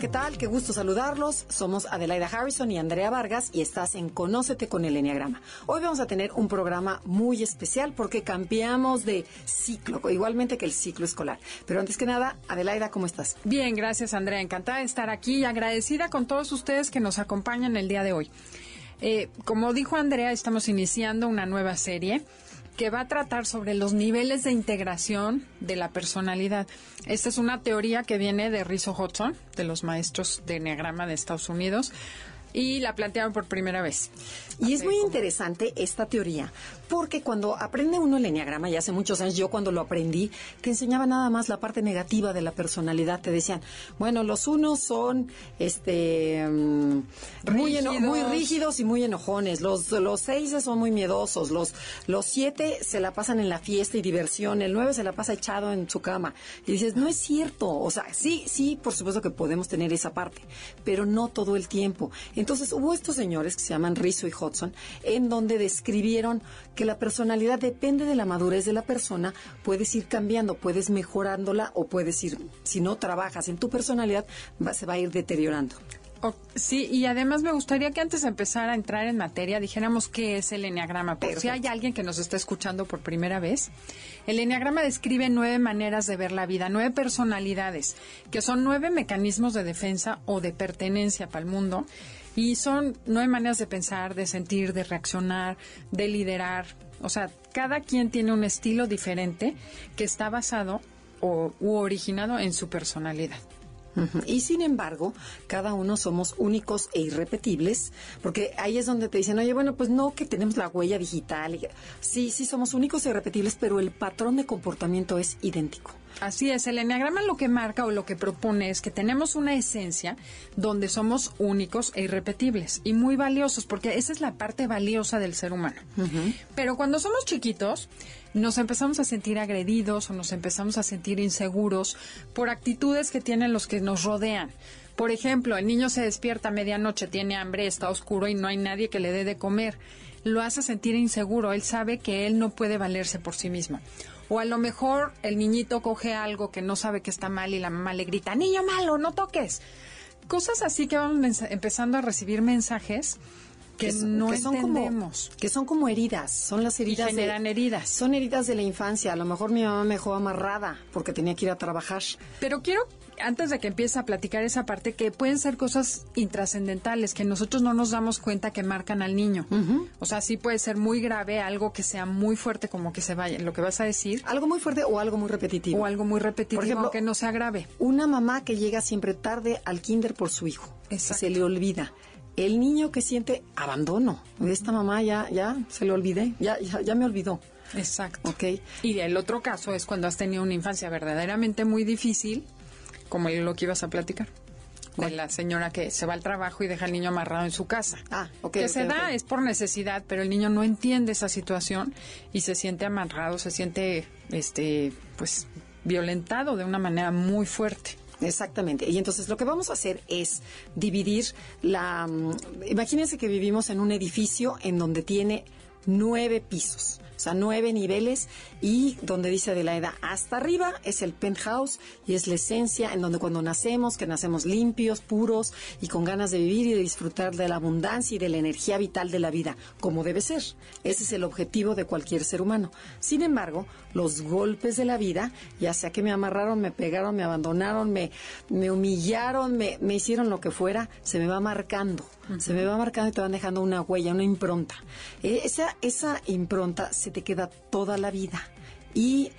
¿Qué tal? Qué gusto saludarlos. Somos Adelaida Harrison y Andrea Vargas y estás en Conócete con el Enneagrama. Hoy vamos a tener un programa muy especial porque cambiamos de ciclo, igualmente que el ciclo escolar. Pero antes que nada, Adelaida, ¿cómo estás? Bien, gracias Andrea. Encantada de estar aquí y agradecida con todos ustedes que nos acompañan el día de hoy. Eh, como dijo Andrea, estamos iniciando una nueva serie que va a tratar sobre los niveles de integración de la personalidad. Esta es una teoría que viene de Rizzo Hudson, de los maestros de Enneagrama de Estados Unidos, y la plantearon por primera vez. Y es muy interesante esta teoría, porque cuando aprende uno el enneagrama, ya hace muchos años, yo cuando lo aprendí, te enseñaba nada más la parte negativa de la personalidad. Te decían, bueno, los unos son este mm, muy, Rígidos. muy rígidos y muy enojones, los, los seis son muy miedosos, los, los siete se la pasan en la fiesta y diversión, el nueve se la pasa echado en su cama. Y dices, no es cierto, o sea, sí, sí, por supuesto que podemos tener esa parte, pero no todo el tiempo. Entonces hubo estos señores que se llaman Rizzo y Hudson, en donde describieron que la personalidad depende de la madurez de la persona, puedes ir cambiando, puedes mejorándola o puedes ir, si no trabajas en tu personalidad, va- se va a ir deteriorando. Sí, y además me gustaría que antes de empezar a entrar en materia dijéramos qué es el enneagrama. Por si Perfecto. hay alguien que nos está escuchando por primera vez, el enneagrama describe nueve maneras de ver la vida, nueve personalidades, que son nueve mecanismos de defensa o de pertenencia para el mundo. Y son nueve maneras de pensar, de sentir, de reaccionar, de liderar. O sea, cada quien tiene un estilo diferente que está basado o u originado en su personalidad. Y sin embargo, cada uno somos únicos e irrepetibles, porque ahí es donde te dicen, oye, bueno, pues no que tenemos la huella digital. Sí, sí somos únicos e irrepetibles, pero el patrón de comportamiento es idéntico. Así es, el enneagrama lo que marca o lo que propone es que tenemos una esencia donde somos únicos e irrepetibles y muy valiosos, porque esa es la parte valiosa del ser humano. Pero cuando somos chiquitos, nos empezamos a sentir agredidos o nos empezamos a sentir inseguros por actitudes que tienen los que nos rodean. Por ejemplo, el niño se despierta a medianoche, tiene hambre, está oscuro y no hay nadie que le dé de comer. Lo hace sentir inseguro, él sabe que él no puede valerse por sí mismo. O a lo mejor el niñito coge algo que no sabe que está mal y la mamá le grita, niño malo, no toques. Cosas así que vamos empezando a recibir mensajes que, son- no que son entendemos. Como, que son como heridas, son las heridas. de- generan heridas. Son heridas de la infancia. A lo mejor mi mamá me dejó amarrada porque tenía que ir a trabajar. Pero quiero, antes de que empiece a platicar esa parte, que pueden ser cosas intrascendentales, que nosotros no nos damos cuenta que marcan al niño. O sea, sí puede ser muy grave, algo que sea muy fuerte, como que se vaya, lo que vas a decir, Algo muy fuerte o algo muy repetitivo. o algo muy repetitivo, Por ejemplo, que no sea grave. Una mamá que llega siempre tarde al kinder por su hijo. Exacto. Se le olvida. El niño que siente abandono. Esta mamá ya, ya se le olvidé, ya, ya, ya me olvidó. Exacto. ¿Ok? Y el otro caso es cuando has tenido una infancia verdaderamente muy difícil, como lo que ibas a platicar. De la señora que se va al trabajo y deja al niño amarrado en su casa. Ah, ok, Que se da es por necesidad, pero el niño no entiende esa situación y se siente amarrado, se siente, este, pues, violentado de una manera muy fuerte. Exactamente. Y entonces lo que vamos a hacer es dividir la... mm, Imagínense que vivimos en un edificio en donde tiene nueve pisos, o sea, nueve niveles y donde dice Adelaida, hasta arriba es el penthouse y es la esencia en donde cuando nacemos, que nacemos limpios, puros y con ganas de vivir y de disfrutar de la abundancia y de la energía vital de la vida, como debe ser. Ese es el objetivo de cualquier ser humano. Sin embargo, los golpes de la vida, ya sea que me amarraron, me pegaron, me abandonaron, me, me humillaron, me, me hicieron lo que fuera, se me va marcando. Se me va marcando y te van dejando una huella, una impronta. Eh, Esa, esa impronta se te queda toda la vida. Y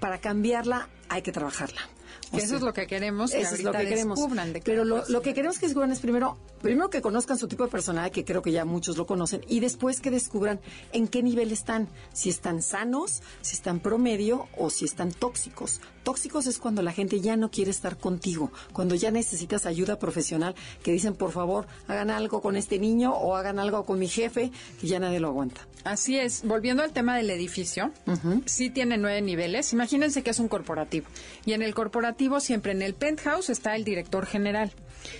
para cambiarla hay que trabajarla. Que eso es lo que queremos que eso es lo que queremos. descubran. de Pero lo, que queremos que descubran es primero, primero que conozcan su tipo de personalidad, que creo que ya muchos lo conocen, y después que descubran en qué nivel están, si están sanos, si están promedio o si están tóxicos. Tóxicos es cuando la gente ya no quiere estar contigo, cuando ya necesitas ayuda profesional, que dicen, por favor, hagan algo con este niño o hagan algo con mi jefe, que ya nadie lo aguanta. Así es. Volviendo al tema del edificio, sí tiene nueve niveles. Imagínense que es un corporativo. Y en el corporativo, siempre en el penthouse está el director general.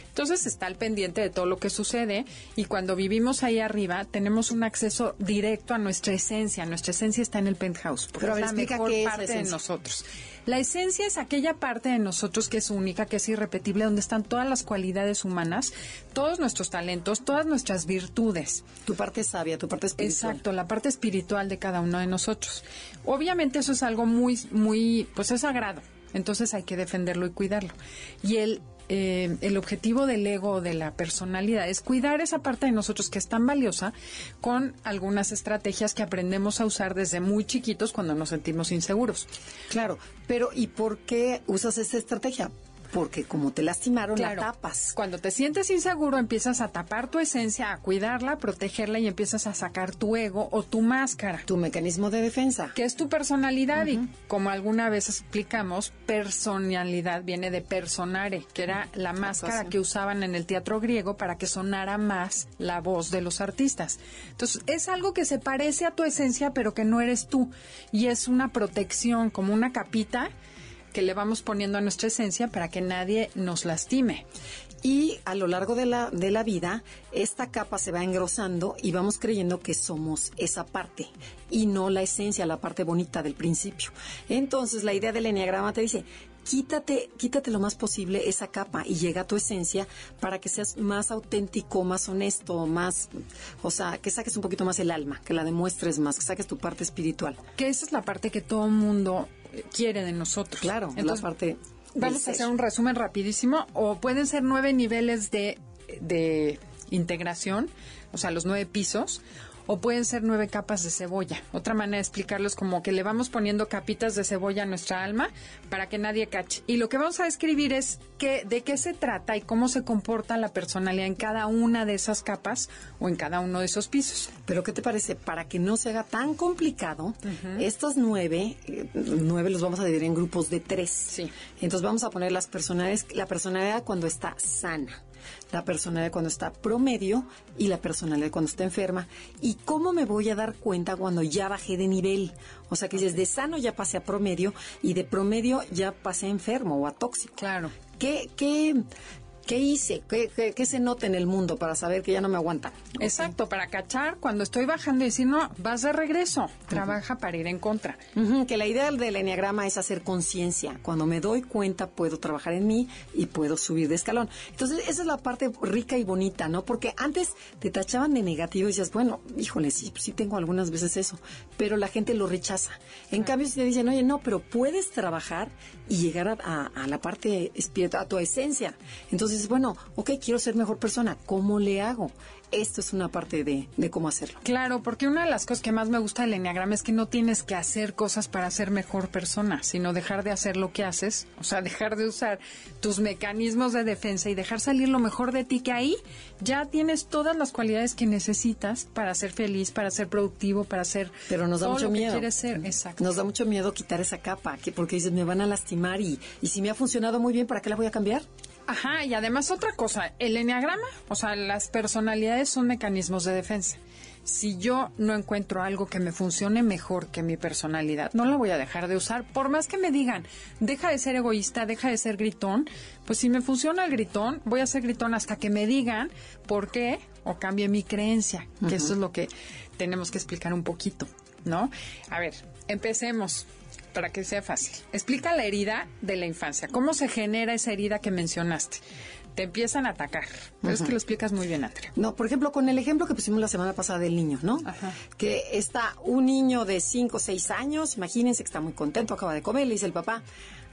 Entonces está al pendiente de todo lo que sucede y cuando vivimos ahí arriba tenemos un acceso directo a nuestra esencia. Nuestra esencia está en el penthouse, porque Pero es la mejor qué es la parte de nosotros. La esencia es aquella parte de nosotros que es única, que es irrepetible, donde están todas las cualidades humanas, todos nuestros talentos, todas nuestras virtudes. Tu parte sabia, tu parte espiritual. Exacto, la parte espiritual de cada uno de nosotros. Obviamente eso es algo muy, muy, pues es sagrado. Entonces hay que defenderlo y cuidarlo. Y el, eh, el objetivo del ego de la personalidad es cuidar esa parte de nosotros que es tan valiosa con algunas estrategias que aprendemos a usar desde muy chiquitos cuando nos sentimos inseguros. Claro, pero ¿y por qué usas esta estrategia? Porque como te lastimaron, la tapas. Cuando te sientes inseguro, empiezas a tapar tu esencia, a cuidarla, a protegerla y empiezas a sacar tu ego o tu máscara. Tu mecanismo de defensa. que es tu personalidad y como alguna vez explicamos, personalidad viene de personare, que era la máscara que usaban en el teatro griego para que sonara más la voz de los artistas. Entonces, es algo que se parece a tu esencia, pero que no eres tú y es una protección, como una capita que le vamos poniendo a nuestra esencia para que nadie nos lastime. Y a lo largo de la, de la vida, esta capa se va engrosando y vamos creyendo que somos esa parte y no la esencia, la parte bonita del principio. Entonces, la idea del enneagrama te dice, quítate, quítate lo más posible esa capa y llega a tu esencia para que seas más auténtico, más honesto, más, o sea, que saques un poquito más el alma, que la demuestres más, que saques tu parte espiritual. Que esa es la parte que todo mundo quiere de nosotros. Claro, la parte Vamos a hacer un resumen rapidísimo. O pueden ser nueve niveles de, de integración, o sea, los nueve pisos. O pueden ser nueve capas de cebolla. Otra manera de explicarlo es como que le vamos poniendo capitas de cebolla a nuestra alma para que nadie cache. Y lo que vamos a describir es que, de qué se trata y cómo se comporta la personalidad en cada una de esas capas o en cada uno de esos pisos. Pero ¿qué te parece? Para que no se haga tan complicado, estos nueve, eh, nueve los vamos a dividir en grupos de tres. Sí. Entonces vamos a poner las personalidades, la personalidad cuando está sana, la personalidad cuando está promedio y la personalidad cuando está enferma. ¿Y cómo me voy a dar cuenta cuando ya bajé de nivel? O sea, que dices, de sano ya pasé a promedio y de promedio ya pasé a enfermo o a tóxico. Claro. ¿Qué, qué, qué hice? ¿Qué, qué, qué se nota en el mundo para saber que ya no me aguantan? Exacto, para cachar cuando estoy bajando y decir, no, vas de regreso. Trabaja para ir en contra. Que la idea del enneagrama es hacer conciencia. Cuando me doy cuenta, puedo trabajar en mí y puedo subir de escalón. Entonces, esa es la parte rica y bonita, ¿no? Porque antes te tachaban de negativo y decías, bueno, híjole, sí, sí tengo algunas veces eso, pero la gente lo rechaza. En cambio, si te dicen, oye, no, pero puedes trabajar y llegar a, a- a la parte espiritual, a tu esencia. Entonces, bueno, ok, quiero ser mejor persona. ¿Cómo le hago? Esto es una parte de, de cómo hacerlo. Claro, porque una de las cosas que más me gusta del enneagrama es que no tienes que hacer cosas para ser mejor persona, sino dejar de hacer lo que haces, o sea, dejar de usar tus mecanismos de defensa y dejar salir lo mejor de ti, que ahí ya tienes todas las cualidades que necesitas para ser feliz, para ser productivo, para ser Pero nos da todo mucho lo que miedo. quieres ser. Exacto. Nos da mucho miedo quitar esa capa, que porque dices, me van a lastimar y, y si me ha funcionado muy bien, ¿para qué la voy a cambiar? Ajá, y además otra cosa, el enneagrama, o sea, las personalidades son mecanismos de defensa. Si yo no encuentro algo que me funcione mejor que mi personalidad, no la voy a dejar de usar. Por más que me digan, deja de ser egoísta, deja de ser gritón, pues si me funciona el gritón, voy a ser gritón hasta que me digan por qué o cambie mi creencia, que eso es lo que tenemos que explicar un poquito, ¿no? A ver, empecemos para que sea fácil. Explica la herida de la infancia. ¿Cómo se genera esa herida que mencionaste? Te empiezan a atacar. Pero es que lo explicas muy bien, Andrea. No, por ejemplo, con el ejemplo que pusimos la semana pasada del niño, ¿no? Ajá. Que está un niño de 5 o 6 años, imagínense que está muy contento, acaba de comer, le dice el papá,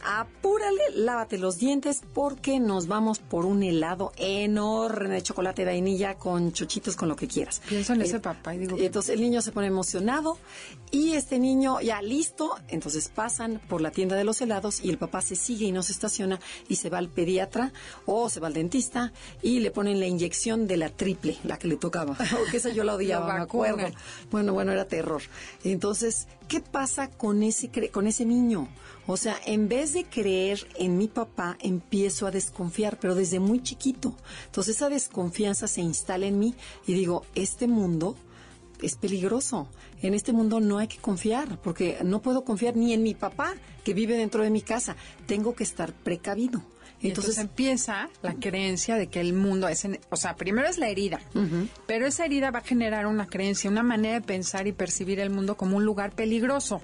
apúrale, lávate los dientes porque nos vamos por un helado enorme de chocolate de vainilla con chochitos, con lo que quieras. Pienso en ese papá y digo... Entonces el niño se pone emocionado y este niño ya listo, entonces pasan por la tienda de los helados y el papá se sigue y no se estaciona y se va al pediatra o se va al dentista y le ponen la inyección de la triple, la que le tocaba. Porque esa yo la odiaba, me acuerdo. Bueno, bueno, era terror. Entonces, ¿qué pasa con ese, con ese niño? O sea, en vez de creer en mi papá, empiezo a desconfiar, pero desde muy chiquito. Entonces esa desconfianza se instala en mí y digo, este mundo es peligroso. En este mundo no hay que confiar, porque no puedo confiar ni en mi papá, que vive dentro de mi casa. Tengo que estar precavido. Entonces, empieza la creencia de que el mundo es, o sea, primero es la herida, pero esa herida va a generar una creencia, una manera de pensar y percibir el mundo como un lugar peligroso.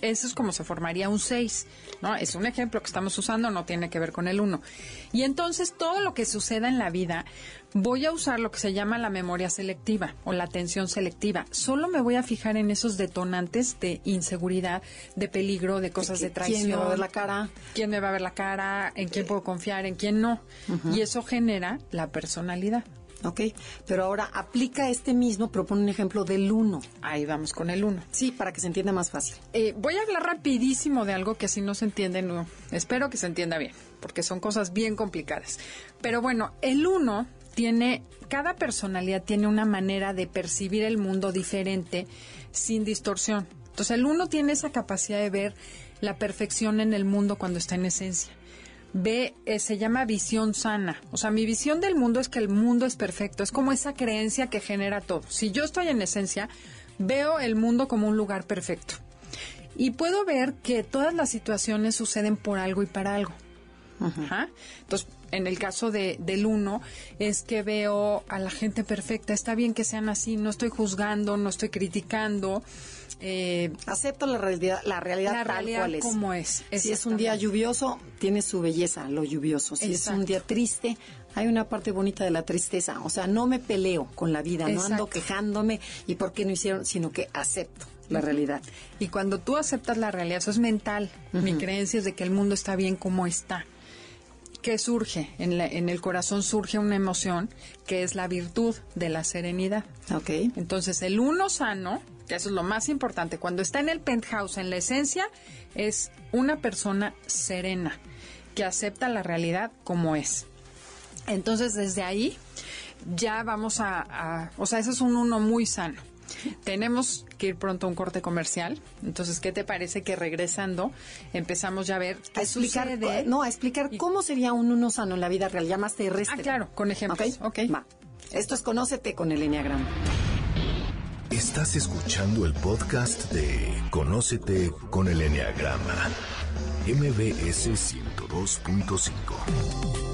Eso es como se formaría un 6, ¿no? Es un ejemplo que estamos usando, no tiene que ver con el 1. Y entonces todo lo que suceda en la vida voy a usar lo que se llama la memoria selectiva o la atención selectiva. Solo me voy a fijar en esos detonantes de inseguridad, de peligro, de cosas de traición. ¿Quién me va a ver la cara? ¿Quién me va a ver la cara? ¿En quién puedo confiar? ¿En quién no? Y eso genera la personalidad. Ok, pero ahora aplica este mismo, propone un ejemplo del uno. Ahí vamos con el uno. Sí, para que se entienda más fácil. Eh, voy a hablar rapidísimo de algo que así no se entiende, no. espero que se entienda bien, porque son cosas bien complicadas. Pero bueno, el uno tiene, cada personalidad tiene una manera de percibir el mundo diferente sin distorsión. Entonces el uno tiene esa capacidad de ver la perfección en el mundo cuando está en esencia. Ve, eh, se llama visión sana. O sea, mi visión del mundo es que el mundo es perfecto. Es como esa creencia que genera todo. Si yo estoy en esencia, veo el mundo como un lugar perfecto. Y puedo ver que todas las situaciones suceden por algo y para algo. Entonces, en el caso de, del uno, es que veo a la gente perfecta. Está bien que sean así, no estoy juzgando, no estoy criticando. Eh, Acepto la realidad, la realidad tal cual es. como es. Si es un día lluvioso, tiene su belleza, lo lluvioso. Si es un día triste, hay una parte bonita de la tristeza. O sea, no me peleo con la vida, no ando quejándome y por qué no hicieron, sino que acepto la realidad. Y cuando tú aceptas la realidad, eso es mental. Mi creencia es de que el mundo está bien como está. ¿Qué surge? En, en, el corazón surge una emoción que es la virtud de la serenidad. Ok. Entonces, el uno sano, que eso es lo más importante, cuando está en el penthouse, en la esencia, es una persona serena, que acepta la realidad como es. Entonces, desde ahí ya vamos a, a o sea, eso es un uno muy sano. Tenemos que ir pronto a un corte comercial. Entonces, ¿qué te parece que regresando empezamos ya a ver qué a explicar, No, a explicar cómo sería un uno sano en la vida real, ya más terrestre. Ah, claro, con ejemplos. Ok, okay. Va. Esto es Conócete con el Enneagrama. Estás escuchando el podcast de Conócete con el Enneagrama. MBS 102.5.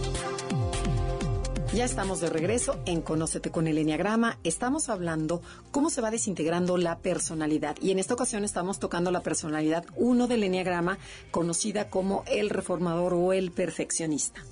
Ya estamos de regreso en Conócete con el Enneagrama. Estamos hablando cómo se va desintegrando la personalidad. Y en esta ocasión estamos tocando la personalidad 1 del Enneagrama, conocida como el reformador o el perfeccionista.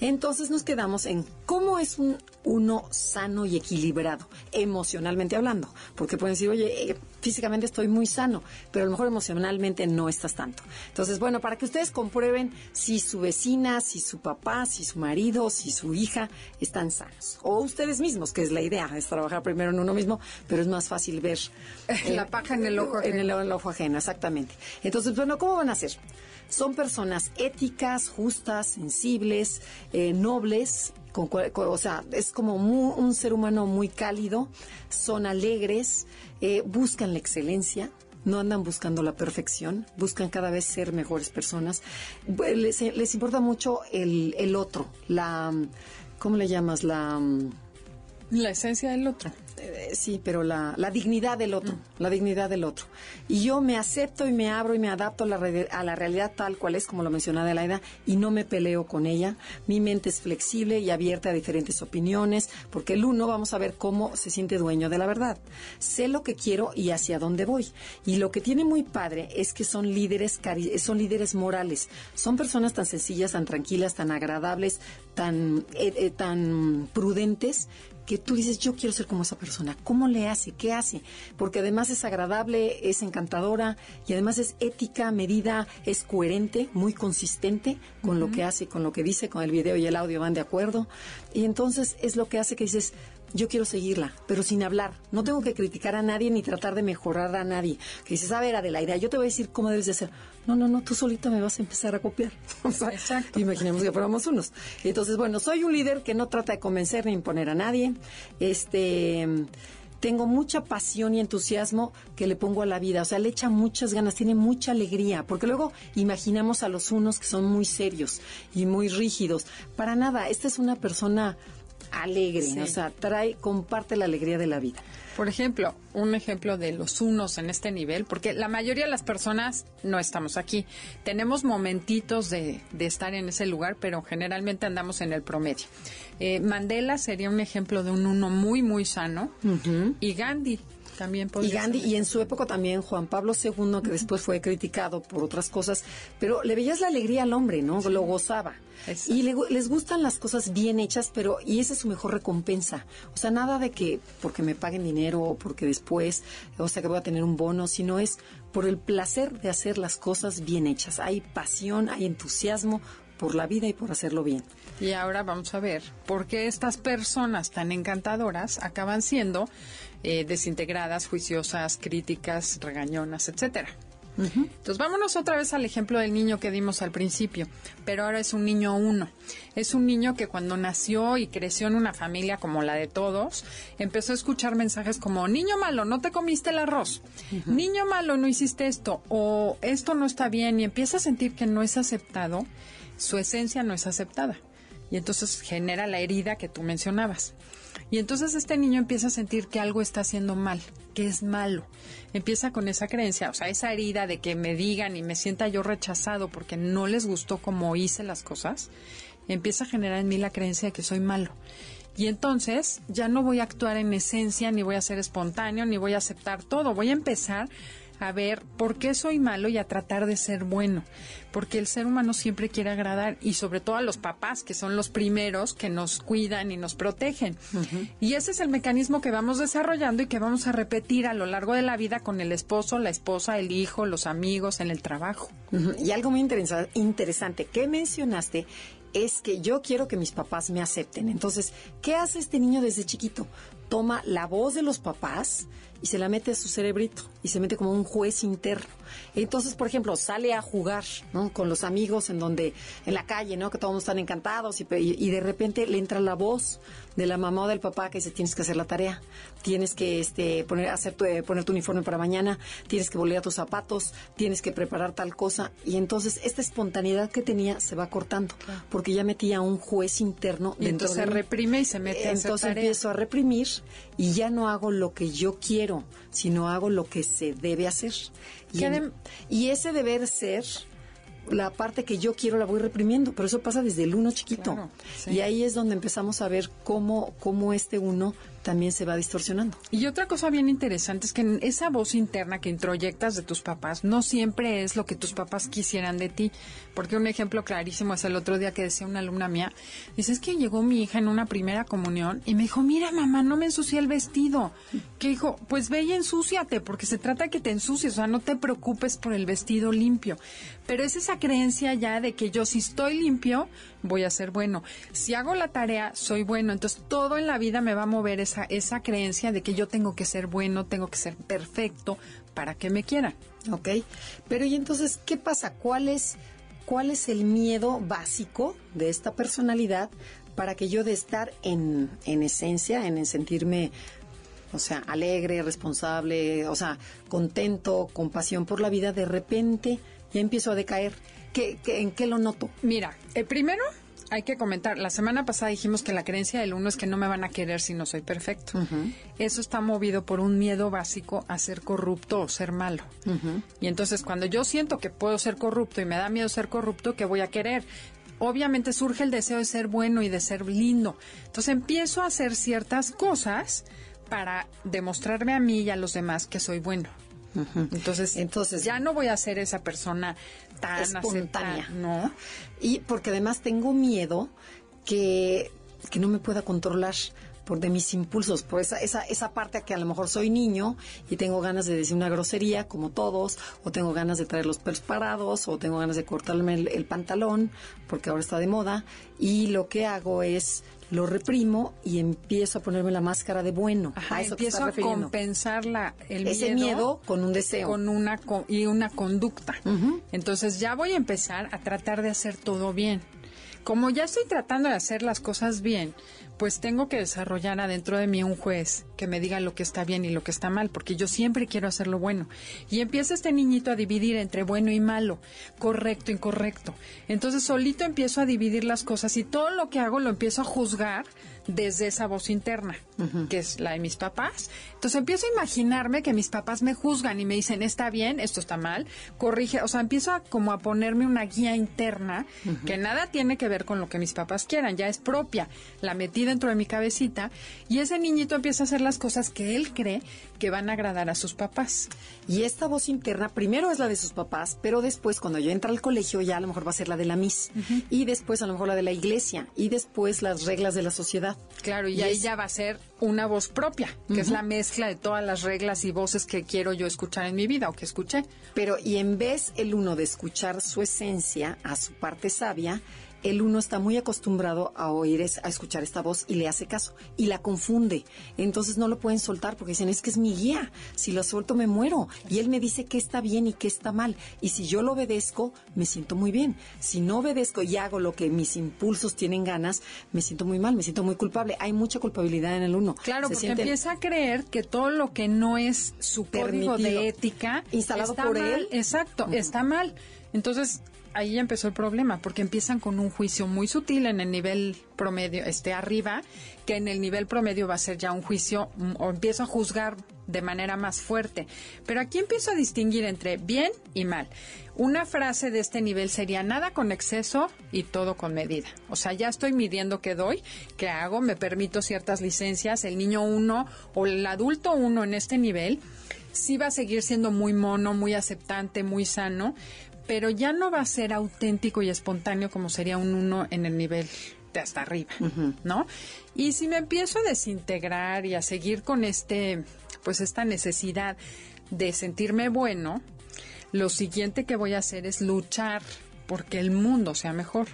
Entonces nos quedamos en cómo es un uno sano y equilibrado, emocionalmente hablando. Porque pueden decir, oye, eh, físicamente estoy muy sano, pero a lo mejor emocionalmente no estás tanto. Entonces, bueno, para que ustedes comprueben si su vecina, si su papá, si su marido, si su hija están sanos. O ustedes mismos, que es la idea, es trabajar primero en uno mismo, pero es más fácil ver la paja en el ojo ajeno. En el, ojo ajeno, exactamente. Entonces, bueno, ¿cómo van a hacer? Son personas éticas, justas, sensibles, eh, nobles, o sea, es como un ser humano muy cálido, son alegres, eh, buscan la excelencia, no andan buscando la perfección, buscan cada vez ser mejores personas. Les, les importa mucho el, el otro, la, ¿cómo le llamas? La... La esencia del otro. Eh, sí, pero la, la, dignidad del otro, mm. la dignidad del otro. Y yo me acepto y me abro y me adapto a la, a la realidad tal cual es, como lo mencionaba Adelaida, y no me peleo con ella. Mi mente es flexible y abierta a diferentes opiniones, porque el uno vamos a ver cómo se siente dueño de la verdad. Sé lo que quiero y hacia dónde voy. Y lo que tiene muy padre es que son líderes, son líderes morales. Son personas tan sencillas, tan tranquilas, tan agradables, tan, eh, eh, tan prudentes, que tú dices, yo quiero ser como esa persona. ¿Cómo le hace? ¿Qué hace? Porque además es agradable, es encantadora y además es ética, medida, es coherente, muy consistente con lo que hace, con lo que dice, con el video y el audio van de acuerdo. Y entonces es lo que hace que dices, yo quiero seguirla, pero sin hablar. No tengo que criticar a nadie ni tratar de mejorar a nadie. Que dices, a ver, Adelaida, yo te voy a decir cómo debes de hacer. No, no, no, tú solita me vas a empezar a copiar. Exacto. Imaginemos que fuéramos unos. Entonces, bueno, soy un líder que no trata de convencer ni imponer a nadie. Este tengo mucha pasión y entusiasmo que le pongo a la vida, o sea, le echa muchas ganas, tiene mucha alegría, porque luego imaginamos a los unos que son muy serios y muy rígidos. Para nada, esta es una persona alegre, o sea, trae, comparte la alegría de la vida. Por ejemplo, un ejemplo de los unos en este nivel, porque la mayoría de las personas no estamos aquí. Tenemos momentitos de, de estar en ese lugar, pero generalmente andamos en el promedio. Eh, Mandela sería un ejemplo de un uno muy, muy sano. Y Gandhi también y Gandhi, y en su época también Juan Pablo II, que después fue criticado por otras cosas, pero le veías la alegría al hombre, ¿no? Lo gozaba. Y les gustan las cosas bien hechas, pero y esa es su mejor recompensa. O sea, nada de que porque me paguen dinero o porque después, o sea, que voy a tener un bono, sino es por el placer de hacer las cosas bien hechas. Hay pasión, hay entusiasmo por la vida y por hacerlo bien. Y ahora vamos a ver por qué estas personas tan encantadoras acaban siendo eh, desintegradas, juiciosas, críticas, regañonas, etcétera. Entonces vámonos otra vez al ejemplo del niño que dimos al principio, pero ahora es un niño uno. Es un niño que cuando nació y creció en una familia como la de todos, empezó a escuchar mensajes como, niño malo, no te comiste el arroz, niño malo, no hiciste esto, o esto no está bien, y empieza a sentir que no es aceptado, su esencia no es aceptada. Y entonces genera la herida que tú mencionabas. Y entonces este niño empieza a sentir que algo está haciendo mal, que es malo. Empieza con esa creencia, o sea, esa herida de que me digan y me sienta yo rechazado porque no les gustó cómo hice las cosas, empieza a generar en mí la creencia de que soy malo. Y entonces ya no voy a actuar en esencia, ni voy a ser espontáneo, ni voy a aceptar todo. Voy a empezar a ver por qué soy malo y a tratar de ser bueno, porque el ser humano siempre quiere agradar y sobre todo a los papás, que son los primeros que nos cuidan y nos protegen. Y ese es el mecanismo que vamos desarrollando y que vamos a repetir a lo largo de la vida con el esposo, la esposa, el hijo, los amigos, en el trabajo. Y algo muy interesante que mencionaste es que yo quiero que mis papás me acepten. Entonces, ¿qué hace este niño desde chiquito? Toma la voz de los papás, y se la mete a su cerebrito y se mete como un juez interno. Entonces, por ejemplo, sale a jugar ¿no? con los amigos en donde, en la calle, ¿no? que todos están encantados y, y, de repente le entra la voz de la mamá o del papá que dice tienes que hacer la tarea, tienes que este, poner, hacer tu, eh, poner tu uniforme para mañana, tienes que a tus zapatos, tienes que preparar tal cosa. Y entonces esta espontaneidad que tenía se va cortando porque ya metía un juez interno y dentro entonces se reprime y se mete a Entonces empiezo a reprimir y ya no hago lo que yo quiero, sino hago lo que se debe hacer. Y, ese deber ser la parte que yo quiero la voy reprimiendo, pero eso pasa desde el uno chiquito. Y ahí es donde empezamos a ver cómo, cómo este uno también se va distorsionando. Y otra cosa bien interesante es que esa voz interna que introyectas de tus papás no siempre es lo que tus papás quisieran de ti. Porque un ejemplo clarísimo es el otro día que decía una alumna mía, dice, es que llegó mi hija en una primera comunión y me dijo, mira mamá, no me ensucié el vestido. Que dijo, pues ve y ensúciate, porque se trata de que te ensucies, o sea, no te preocupes por el vestido limpio. Pero es esa creencia ya de que yo si estoy limpio, voy a ser bueno. Si hago la tarea, soy bueno. Entonces todo en la vida me va a mover esa, esa creencia de que yo tengo que ser bueno, tengo que ser perfecto para que me quieran. Ok, pero y entonces, ¿qué pasa? ¿Cuál es, cuál es el miedo básico de esta personalidad para que yo de estar en, en esencia, en sentirme o sea, alegre, responsable, o sea, contento, con pasión por la vida, de repente ya empiezo a decaer. ¿Qué, en qué lo noto? Mira, el primero hay que comentar, la semana pasada dijimos que la creencia del uno es que no me van a querer si no soy perfecto. Eso está movido por un miedo básico a ser corrupto o ser malo. Y entonces cuando yo siento que puedo ser corrupto y me da miedo ser corrupto, ¿qué voy a querer? Obviamente surge el deseo de ser bueno y de ser lindo. Entonces empiezo a hacer ciertas cosas para demostrarme a mí y a los demás que soy bueno. Entonces, Entonces, ya no voy a ser esa persona tan espontánea, ¿no? Y porque además tengo miedo que, que no me pueda controlar por de mis impulsos, por esa, esa, esa parte a que a lo mejor soy niño y tengo ganas de decir una grosería como todos, o tengo ganas de traer los pelos parados, o tengo ganas de cortarme el pantalón, porque ahora está de moda, y lo que hago es lo reprimo y empiezo a ponerme la máscara de bueno. a eso empiezo a compensar la, el Ese miedo, con un deseo. Con una, y una conducta. Entonces ya voy a empezar a tratar de hacer todo bien. Como ya estoy tratando de hacer las cosas bien, pues tengo que desarrollar adentro de mí un juez que me diga lo que está bien y lo que está mal, porque yo siempre quiero hacer lo bueno. Y empieza este niñito a dividir entre bueno y malo, correcto, incorrecto. Entonces solito empiezo a dividir las cosas y todo lo que hago lo empiezo a juzgar desde esa voz interna, que es la de mis papás. Entonces empiezo a imaginarme que mis papás me juzgan y me dicen, está bien, esto está mal, corrige, o sea, empiezo a, como a ponerme una guía interna que nada tiene que ver con lo que mis papás quieran, ya es propia, la metí dentro de mi cabecita y ese niñito empieza a hacer las cosas que él cree que van a agradar a sus papás. Y esta voz interna primero es la de sus papás, pero después cuando yo entra al colegio ya a lo mejor va a ser la de la Miss y después a lo mejor la de la iglesia y después las reglas de la sociedad. Claro, y, ahí ya va a ser una voz propia, que es la mezcla de todas las reglas y voces que quiero yo escuchar en mi vida o que escuché. Pero y en vez el uno de escuchar su esencia a su parte sabia, el uno está muy acostumbrado a oír, a escuchar esta voz y le hace caso y la confunde. Entonces no lo pueden soltar porque dicen, es que es mi guía, si lo suelto me muero. Y él me dice qué está bien y qué está mal. Y si yo lo obedezco, me siento muy bien. Si no obedezco y hago lo que mis impulsos tienen ganas, me siento muy mal, me siento muy culpable. Hay mucha culpabilidad en el uno. Claro, porque empieza a creer que todo lo que no es su código de ética instalado por él, exacto, está mal. Entonces, ahí empezó el problema, porque empiezan con un juicio muy sutil en el nivel promedio, este arriba, que en el nivel promedio va a ser ya un juicio, mm, o empiezo a juzgar de manera más fuerte. Pero aquí empiezo a distinguir entre bien y mal. Una frase de este nivel sería nada con exceso y todo con medida. O sea, ya estoy midiendo qué doy, qué hago, me permito ciertas licencias. El niño uno o el adulto uno en este nivel sí va a seguir siendo muy mono, muy aceptante, muy sano, pero ya no va a ser auténtico y espontáneo como sería un uno en el nivel de hasta arriba, ¿no? Y si me empiezo a desintegrar y a seguir con este, pues esta necesidad de sentirme bueno, lo siguiente que voy a hacer es luchar porque el mundo sea mejor.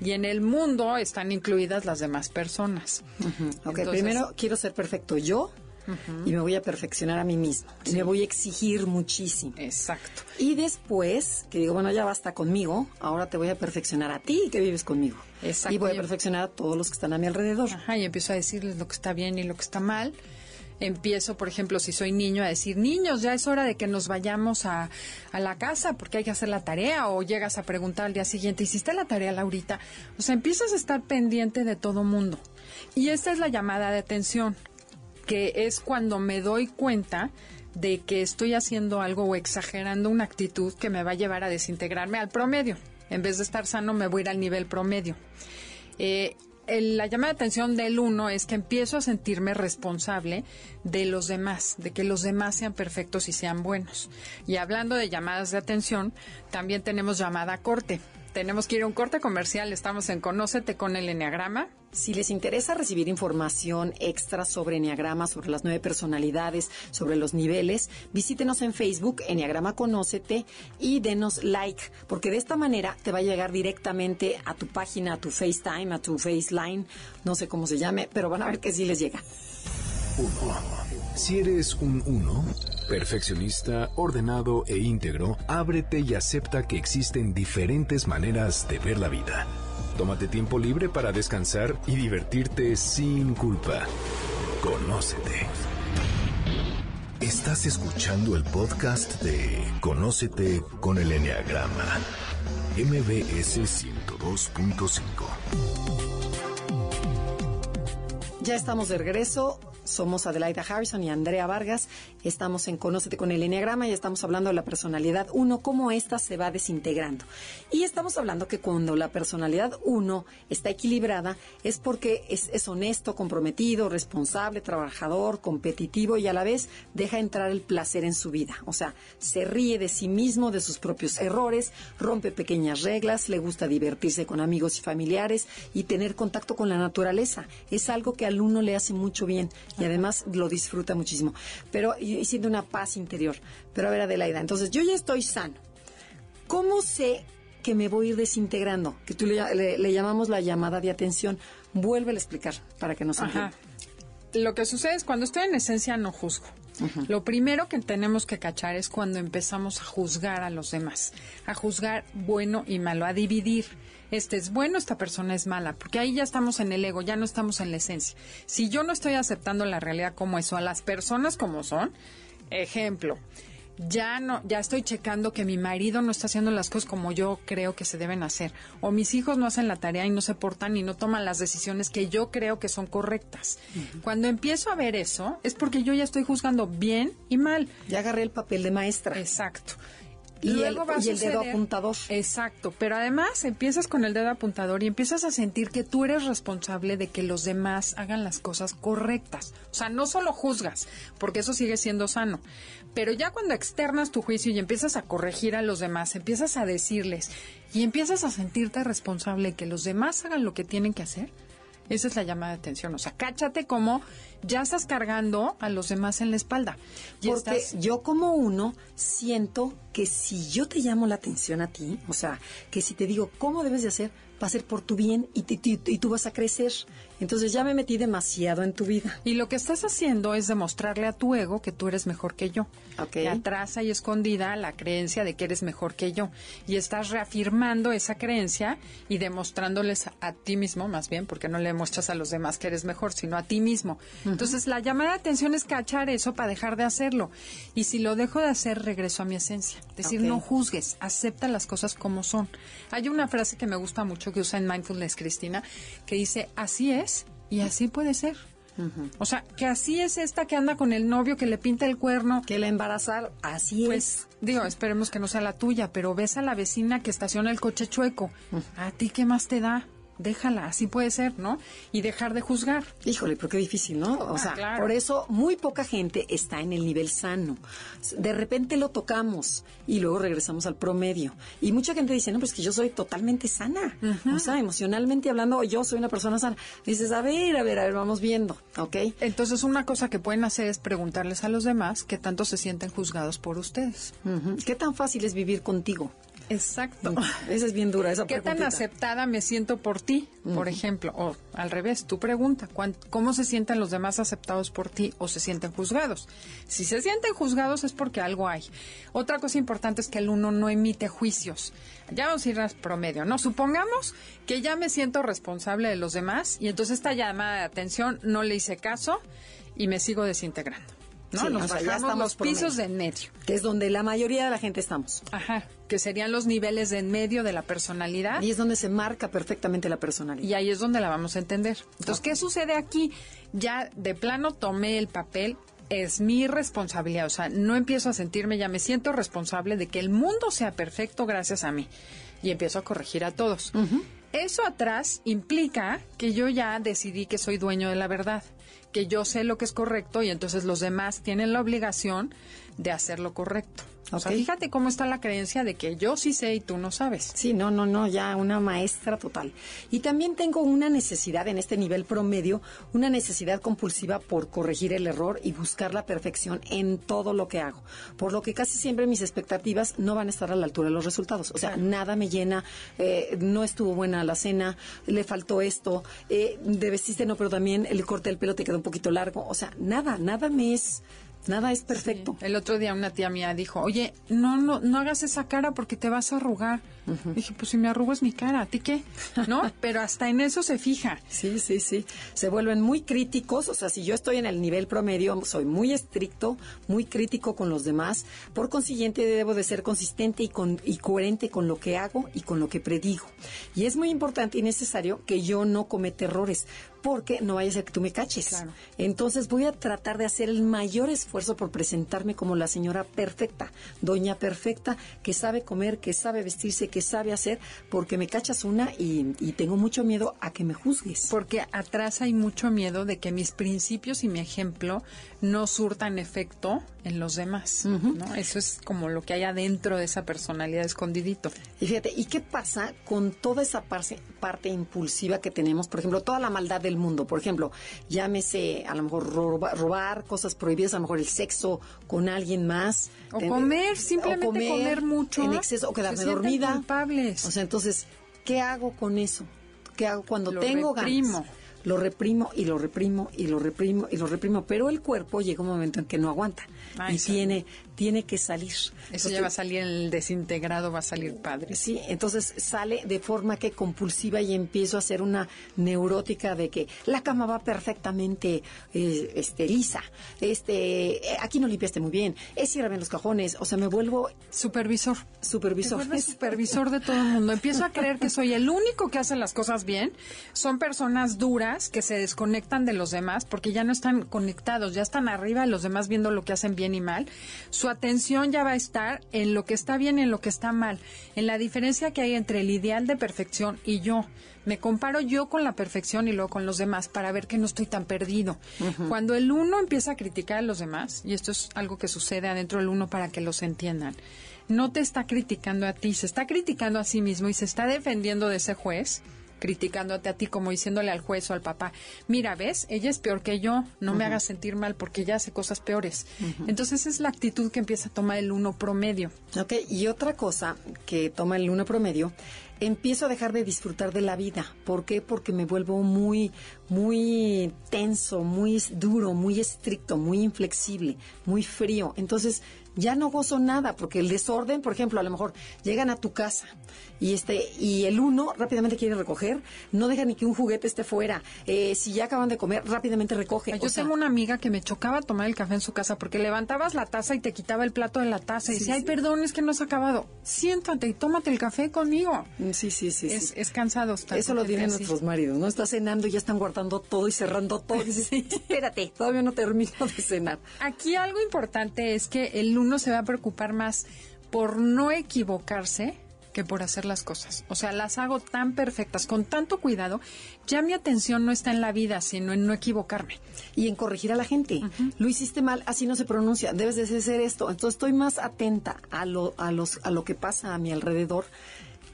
Y en el mundo están incluidas las demás personas. Ok, primero quiero ser perfecto yo, y me voy a perfeccionar a mí mismo. Me voy a exigir muchísimo. Exacto. Y después, que digo, bueno, ya basta conmigo, ahora te voy a perfeccionar a ti que vives conmigo. Exacto. Y voy a perfeccionar a todos los que están a mi alrededor. Ajá, y empiezo a decirles lo que está bien y lo que está mal empiezo, por ejemplo, si soy niño, a decir, niños, ya es hora de que nos vayamos a, a, la casa porque hay que hacer la tarea, o llegas a preguntar al día siguiente, ¿hiciste la tarea, Laurita? O sea, empiezas a estar pendiente de todo mundo. Y esta es la llamada de atención que es cuando me doy cuenta de que estoy haciendo algo o exagerando una actitud que me va a llevar a desintegrarme al promedio. En vez de estar sano, me voy a ir al nivel promedio. Eh, la llamada de atención del uno es que empiezo a sentirme responsable de los demás, de que los demás sean perfectos y sean buenos. Y hablando de llamadas de atención, también tenemos llamada corte tenemos que ir a un corte comercial. Estamos en Conócete con el Enneagrama. Si les interesa recibir información extra sobre Enneagrama, sobre las nueve personalidades, sobre los niveles, visítenos en Facebook, Enneagrama Conócete, y denos like, porque de esta manera te va a llegar directamente a tu página, a tu FaceTime, a tu FaceLine, no sé cómo se llame, pero van a ver que sí les llega. Si eres un uno, perfeccionista, ordenado e íntegro, ábrete y acepta que existen diferentes maneras de ver la vida. Tómate tiempo libre para descansar y divertirte sin culpa. Conócete. Estás escuchando el podcast de Conócete con el Enneagrama. MBS 102.5. Ya estamos de regreso Somos Adelaida Harrison y Andrea Vargas. Estamos en Conócete con el Enneagrama y estamos hablando de la personalidad 1, cómo ésta se va desintegrando. Y estamos hablando que cuando la personalidad 1 está equilibrada es porque es, es honesto, comprometido, responsable, trabajador, competitivo y a la vez deja entrar el placer en su vida. O sea, se ríe de sí mismo, de sus propios errores, rompe pequeñas reglas, le gusta divertirse con amigos y familiares y tener contacto con la naturaleza. Es algo que al uno le hace mucho bien y además lo disfruta muchísimo. Pero y, siente una paz interior. Pero a ver, Adelaida, entonces yo ya estoy sano. ¿Cómo sé que me voy a ir desintegrando? Que tú le, llamamos la llamada de atención. Vuelve a explicar para que nos entienda. Lo que sucede es cuando estoy en esencia no juzgo. Lo primero que tenemos que cachar es cuando empezamos a juzgar a los demás, a juzgar bueno y malo, a dividir. Este es bueno, esta persona es mala, porque ahí ya estamos en el ego, ya no estamos en la esencia. Si yo no estoy aceptando la realidad como eso, a las personas como son, ejemplo, ya no, ya estoy checando que mi marido no está haciendo las cosas como yo creo que se deben hacer, o mis hijos no hacen la tarea y no se portan y no toman las decisiones que yo creo que son correctas. Cuando empiezo a ver eso, es porque yo ya estoy juzgando bien y mal. Ya agarré el papel de maestra. Exacto. Y, el, dedo apuntador. Exacto, pero además empiezas con el dedo apuntador y empiezas a sentir que tú eres responsable de que los demás hagan las cosas correctas. O sea, no solo juzgas, porque eso sigue siendo sano, pero ya cuando externas tu juicio y empiezas a corregir a los demás, empiezas a decirles y empiezas a sentirte responsable de que los demás hagan lo que tienen que hacer, esa es la llamada de atención. O sea, cáchate como ya estás cargando a los demás en la espalda. Porque yo como uno siento que si yo te llamo la atención a ti, o sea, que si te digo cómo debes de hacer, va a ser por tu bien y, y, tú vas a crecer. Entonces ya me metí demasiado en tu vida. Y lo que estás haciendo es demostrarle a tu ego que tú eres mejor que yo. Okay. atrás hay escondida la creencia de que eres mejor que yo. Y estás reafirmando esa creencia y demostrándoles a, ti mismo, más bien, porque no le muestras a los demás que eres mejor, sino a ti mismo. Entonces la llamada de atención es cachar eso para dejar de hacerlo. Y si lo dejo de hacer, regreso a mi esencia. Es decir, no juzgues, acepta las cosas como son. Hay una frase que me gusta mucho que usa en Mindfulness Cristina, que dice, así es y así puede ser. O sea, que así es esta que anda con el novio que le pinta el cuerno. Que la embarazar, así pues, Digo, esperemos que no sea la tuya, pero ves a la vecina que estaciona el coche chueco. ¿A ti qué más te da? Déjala, así puede ser, ¿no? Y dejar de juzgar. Híjole, pero qué difícil, ¿no? O ah, sea, por eso muy poca gente está en el nivel sano. De repente lo tocamos y luego regresamos al promedio. Y mucha gente dice, no, pues que yo soy totalmente sana. O sea, emocionalmente hablando, yo soy una persona sana. dices, a ver, a ver, a ver, vamos viendo, ¿ok? Entonces, una cosa que pueden hacer es preguntarles a los demás qué tanto se sienten juzgados por ustedes. ¿Qué tan fácil es vivir contigo? Exacto. Esa es bien dura, esa ¿Qué tan aceptada me siento por ti, por ejemplo? O al revés, tu pregunta, ¿cómo se sienten los demás aceptados por ti o se sienten juzgados? Si se sienten juzgados es porque algo hay. Otra cosa importante es que el uno no emite juicios. Ya vamos a ir a promedio, ¿no? Supongamos que ya me siento responsable de los demás y entonces esta llamada de atención no le hice caso y me sigo desintegrando. ¿No? Nos bajamos los pisos de en medio. Que es donde la mayoría de la gente estamos. Ajá, que serían los niveles de en medio de la personalidad. Y es donde se marca perfectamente la personalidad. Y ahí es donde la vamos a entender. Entonces, ¿qué sucede aquí? Ya de plano tomé el papel, es mi responsabilidad. O sea, no empiezo a sentirme, ya me siento responsable de que el mundo sea perfecto gracias a mí. Y empiezo a corregir a todos. Eso atrás implica que yo ya decidí que soy dueño de la verdad que yo sé lo que es correcto y entonces los demás tienen la obligación de hacer lo correcto. O sea, fíjate cómo está la creencia de que yo sí sé y tú no sabes. Sí, no, no, no, ya una maestra total. Y también tengo una necesidad en este nivel promedio, una necesidad compulsiva por corregir el error y buscar la perfección en todo lo que hago. Por lo que casi siempre mis expectativas no van a estar a la altura de los resultados. O sea, nada me llena, eh, no estuvo buena la cena, le faltó esto, eh, de vestiste no, pero también el corte del pelo te quedó un poquito largo. O sea, nada, nada me es Nada es perfecto. El otro día una tía mía dijo, oye, no, no, no hagas esa cara porque te vas a arrugar. Dije, pues si me arrugo es mi cara, ¿a ti qué? ¿No? Pero hasta en eso se fija. Sí, sí, sí. Se vuelven muy críticos. O sea, si yo estoy en el nivel promedio, soy muy estricto, muy crítico con los demás. Por consiguiente, debo de ser consistente y, con, y coherente con lo que hago y con lo que predigo. Y es muy importante y necesario que yo no cometa errores porque no vaya a que tú me caches. Claro. Entonces voy a tratar de hacer el mayor esfuerzo por presentarme como la señora perfecta, doña perfecta, que sabe comer, que sabe vestirse, que sabe hacer, porque me cachas una y, y tengo mucho miedo a que me juzgues. Porque atrás hay mucho miedo de que mis principios y mi ejemplo no surtan efecto en los demás. ¿no? Eso es como lo que hay adentro de esa personalidad escondidito. Y fíjate, ¿y qué pasa con toda esa parte, parte impulsiva que tenemos? Por ejemplo, toda la maldad del mundo. Por ejemplo, llámese a lo mejor roba- robar, cosas prohibidas, a lo mejor el sexo con alguien más. O Ten- comer, simplemente o comer mucho, En exceso, o quedarme dormida. culpables. O sea, entonces, ¿qué hago con eso? ¿Qué hago cuando Lo tengo reprimo. ganas? Lo reprimo y lo reprimo y lo reprimo y lo reprimo, pero el cuerpo llega un momento en que no aguanta Y tiene tiene que salir. Eso Entonces, ya va a salir el desintegrado, va a salir padre. Sí, entonces sale de forma que compulsiva y empiezo a ser una neurótica de que la cama va perfectamente eh, este, lisa, este, eh, aquí no limpiaste muy bien, es cierra bien los cajones, o sea, me vuelvo Supervisor. supervisor. Vuelves supervisor de todo el mundo. Empiezo a creer que soy el único que hace las cosas bien. Son personas duras que se desconectan de los demás porque ya no están conectados, ya están arriba de los demás viendo lo que hacen bien y mal. Su atención ya va a estar en lo que está bien y en lo que está mal, en la diferencia que hay entre el ideal de perfección y yo. Me comparo yo con la perfección y luego con los demás para ver que no estoy tan perdido. Cuando el uno empieza a criticar a los demás, y esto es algo que sucede adentro del uno para que los entiendan, no te está criticando a ti, se está criticando a sí mismo y se está defendiendo de ese juez, criticándote a ti como diciéndole al juez o al papá, mira, ves, ella es peor que yo, no me hagas sentir mal porque ella hace cosas peores. Entonces es la actitud que empieza a tomar el uno promedio. Ok, y otra cosa que toma el uno promedio, empiezo a dejar de disfrutar de la vida. ¿Por qué? Porque me vuelvo muy, muy tenso, muy duro, muy estricto, muy inflexible, muy frío. Entonces, ya no gozo nada, porque el desorden, por ejemplo, a lo mejor llegan a tu casa y este y el uno rápidamente quiere recoger, no deja ni que un juguete esté fuera. Eh, si ya acaban de comer, rápidamente recoge. Yo O sea, tengo una amiga que me chocaba tomar el café en su casa porque levantabas la taza y te quitaba el plato de la taza y Sí, decía, ay, perdón, es que no has acabado. Siéntate y tómate el café conmigo. Sí, sí, sí. es, sí. es cansado estar Eso lo así. nuestros maridos, ¿no? Está cenando y ya están guardando todo y cerrando todo. Y dices, espérate, todavía no termino de cenar. Aquí algo importante es que el uno se va a preocupar más por no equivocarse que por hacer las cosas. O sea, las hago tan perfectas, con tanto cuidado, ya mi atención no está en la vida, sino en no equivocarme. Y en corregir a la gente. Lo hiciste mal, así no se pronuncia, debes de hacer esto. Entonces estoy más atenta a lo, a los, a lo que pasa a mi alrededor